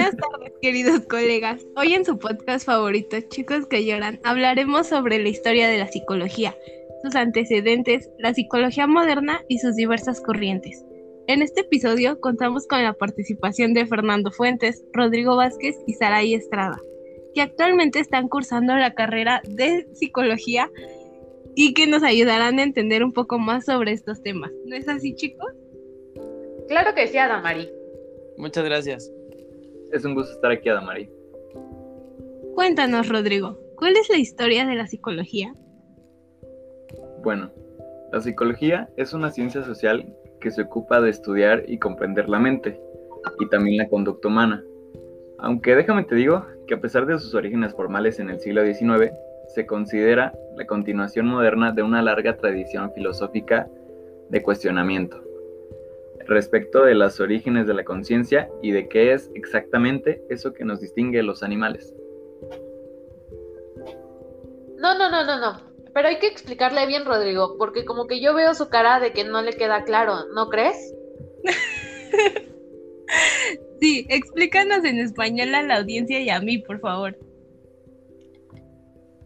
Buenas tardes, queridos colegas. Hoy en su podcast favorito, Chicos que lloran, hablaremos sobre la historia de la psicología, sus antecedentes, la psicología moderna y sus diversas corrientes. En este episodio contamos con la participación de Fernando Fuentes, Rodrigo Vázquez y Saray Estrada, que actualmente están cursando la carrera de psicología y que nos ayudarán a entender un poco más sobre estos temas. ¿No es así, chicos? Claro que sí, Adamari. Muchas gracias. Es un gusto estar aquí, Adamari. Cuéntanos, Rodrigo, ¿cuál es la historia de la psicología? Bueno, la psicología es una ciencia social que se ocupa de estudiar y comprender la mente y también la conducta humana. Aunque déjame te digo que a pesar de sus orígenes formales en el siglo XIX, se considera la continuación moderna de una larga tradición filosófica de cuestionamiento respecto de los orígenes de la conciencia y de qué es exactamente eso que nos distingue de los animales. No, no, no, no, no. Pero hay que explicarle bien, Rodrigo, porque como que yo veo su cara de que no le queda claro, ¿no crees? sí, explícanos en español a la audiencia y a mí, por favor.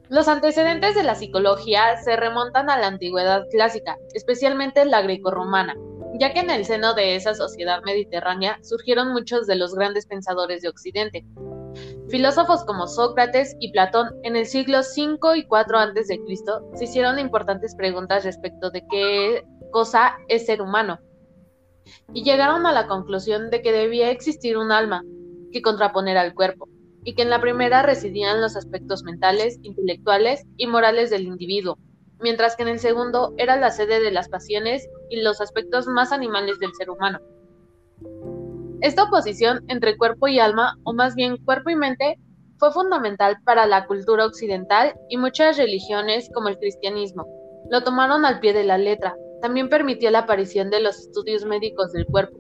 Los antecedentes de la psicología se remontan a la antigüedad clásica, especialmente la grecorromana, ya que en el seno de esa sociedad mediterránea surgieron muchos de los grandes pensadores de Occidente. Filósofos como Sócrates y Platón en el siglo V y IV a.C. se hicieron importantes preguntas respecto de qué cosa es ser humano, y llegaron a la conclusión de que debía existir un alma que contraponer al cuerpo, y que en la primera residían los aspectos mentales, intelectuales y morales del individuo, mientras que en el segundo era la sede de las pasiones y los aspectos más animales del ser humano. Esta oposición entre cuerpo y alma, o más bien cuerpo y mente, fue fundamental para la cultura occidental y muchas religiones como el cristianismo. Lo tomaron al pie de la letra. También permitió la aparición de los estudios médicos del cuerpo,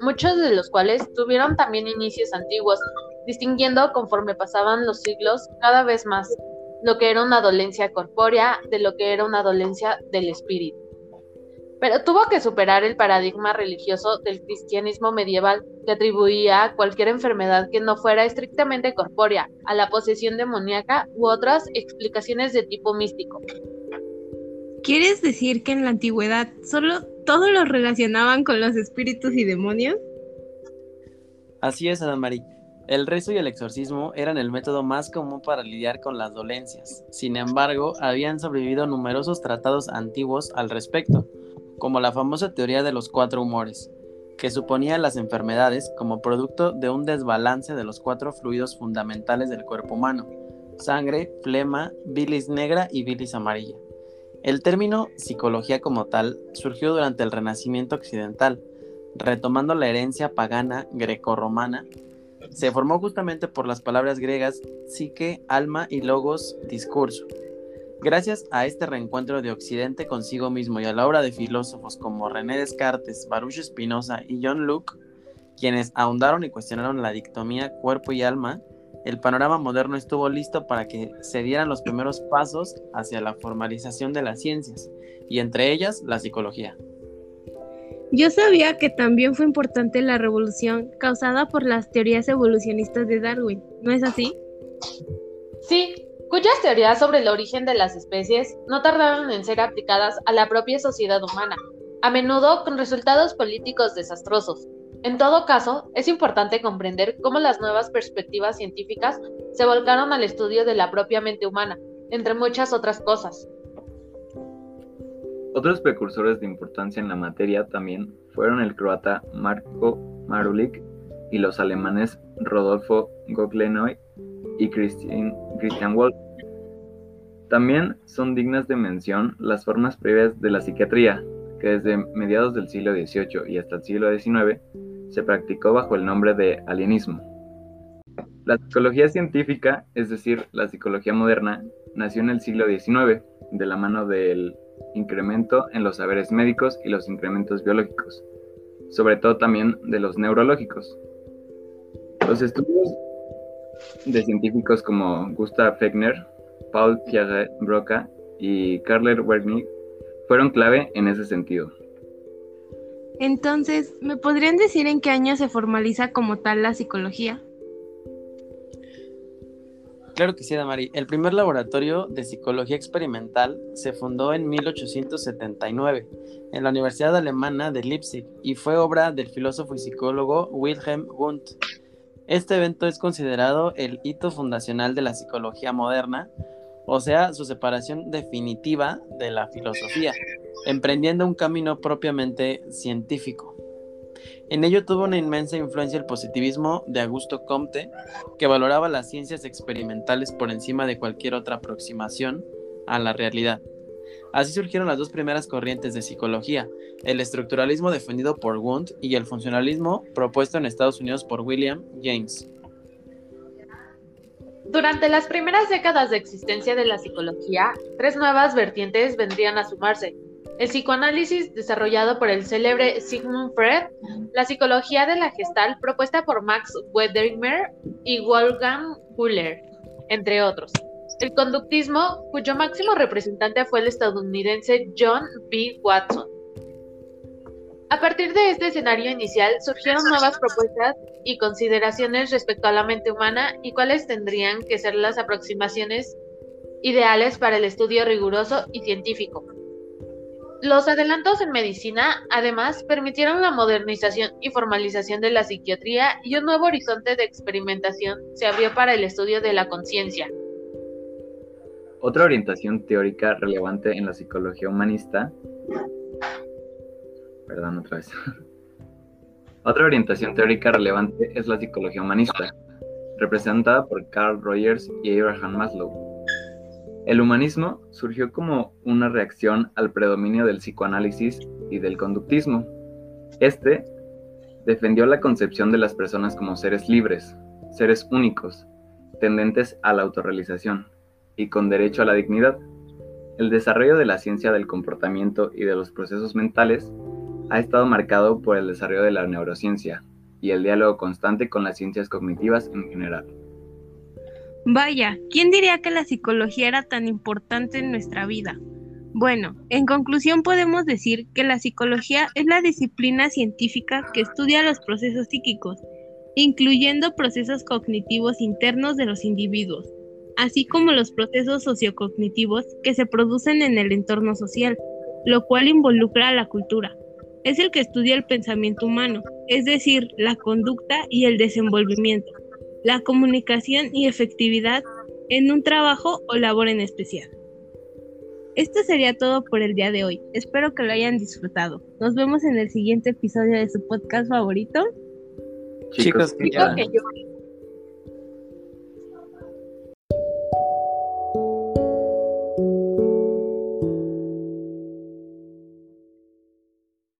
muchos de los cuales tuvieron también inicios antiguos, distinguiendo conforme pasaban los siglos cada vez más lo que era una dolencia corpórea de lo que era una dolencia del espíritu. Pero tuvo que superar el paradigma religioso del cristianismo medieval que atribuía cualquier enfermedad que no fuera estrictamente corpórea a la posesión demoníaca u otras explicaciones de tipo místico. ¿Quieres decir que en la antigüedad solo todo lo relacionaban con los espíritus y demonios? Así es, Ana María. El rezo y el exorcismo eran el método más común para lidiar con las dolencias. Sin embargo, habían sobrevivido numerosos tratados antiguos al respecto, como la famosa teoría de los cuatro humores, que suponía las enfermedades como producto de un desbalance de los cuatro fluidos fundamentales del cuerpo humano, sangre, flema, bilis negra y bilis amarilla. El término psicología como tal surgió durante el Renacimiento occidental, retomando la herencia pagana grecorromana se formó justamente por las palabras griegas psique, alma y logos, discurso. Gracias a este reencuentro de Occidente consigo mismo y a la obra de filósofos como René Descartes, Baruch Spinoza y John Locke, quienes ahondaron y cuestionaron la dictomía cuerpo y alma, el panorama moderno estuvo listo para que se dieran los primeros pasos hacia la formalización de las ciencias, y entre ellas la psicología. Yo sabía que también fue importante la revolución causada por las teorías evolucionistas de Darwin, ¿no es así? Sí, cuyas teorías sobre el origen de las especies no tardaron en ser aplicadas a la propia sociedad humana, a menudo con resultados políticos desastrosos. En todo caso, es importante comprender cómo las nuevas perspectivas científicas se volcaron al estudio de la propia mente humana, entre muchas otras cosas. Otros precursores de importancia en la materia también fueron el croata Marko Marulik y los alemanes Rodolfo Goglenoy y Christian, Christian. También son dignas de mención las formas previas de la psiquiatría, que desde mediados del siglo XVIII y hasta el siglo XIX se practicó bajo el nombre de alienismo. La psicología científica, es decir, la psicología moderna, nació en el siglo XIX de la mano del incremento en los saberes médicos y los incrementos biológicos, sobre todo también de los neurológicos. Los estudios de científicos como Gustav Fechner, Paul Pierre Broca y Carler Wernig fueron clave en ese sentido. Entonces, ¿me podrían decir en qué año se formaliza como tal la psicología? Claro que sí, Damari. El primer laboratorio de psicología experimental se fundó en 1879 en la Universidad Alemana de Leipzig y fue obra del filósofo y psicólogo Wilhelm Wundt. Este evento es considerado el hito fundacional de la psicología moderna, o sea, su separación definitiva de la filosofía, emprendiendo un camino propiamente científico. En ello tuvo una inmensa influencia el positivismo de Augusto Comte, que valoraba las ciencias experimentales por encima de cualquier otra aproximación a la realidad. Así surgieron las dos primeras corrientes de psicología, el estructuralismo defendido por Wundt y el funcionalismo propuesto en Estados Unidos por William James. Durante las primeras décadas de existencia de la psicología, tres nuevas vertientes vendrían a sumarse. El psicoanálisis desarrollado por el célebre Sigmund Freud, la psicología de la gestal propuesta por Max Wederimer y Wolfgang Buller, entre otros. El conductismo, cuyo máximo representante fue el estadounidense John B. Watson. A partir de este escenario inicial surgieron nuevas propuestas y consideraciones respecto a la mente humana y cuáles tendrían que ser las aproximaciones ideales para el estudio riguroso y científico. Los adelantos en medicina, además, permitieron la modernización y formalización de la psiquiatría y un nuevo horizonte de experimentación se abrió para el estudio de la conciencia. Otra orientación teórica relevante en la psicología humanista. Perdón, otra vez. Otra orientación teórica relevante es la psicología humanista, representada por Carl Rogers y Abraham Maslow. El humanismo surgió como una reacción al predominio del psicoanálisis y del conductismo. Este defendió la concepción de las personas como seres libres, seres únicos, tendentes a la autorrealización y con derecho a la dignidad. El desarrollo de la ciencia del comportamiento y de los procesos mentales ha estado marcado por el desarrollo de la neurociencia y el diálogo constante con las ciencias cognitivas en general. Vaya, ¿quién diría que la psicología era tan importante en nuestra vida? Bueno, en conclusión podemos decir que la psicología es la disciplina científica que estudia los procesos psíquicos, incluyendo procesos cognitivos internos de los individuos, así como los procesos sociocognitivos que se producen en el entorno social, lo cual involucra a la cultura. Es el que estudia el pensamiento humano, es decir, la conducta y el desenvolvimiento, la comunicación y efectividad en un trabajo o labor en especial. Esto sería todo por el día de hoy. Espero que lo hayan disfrutado. Nos vemos en el siguiente episodio de su podcast favorito. Chicos, que yo-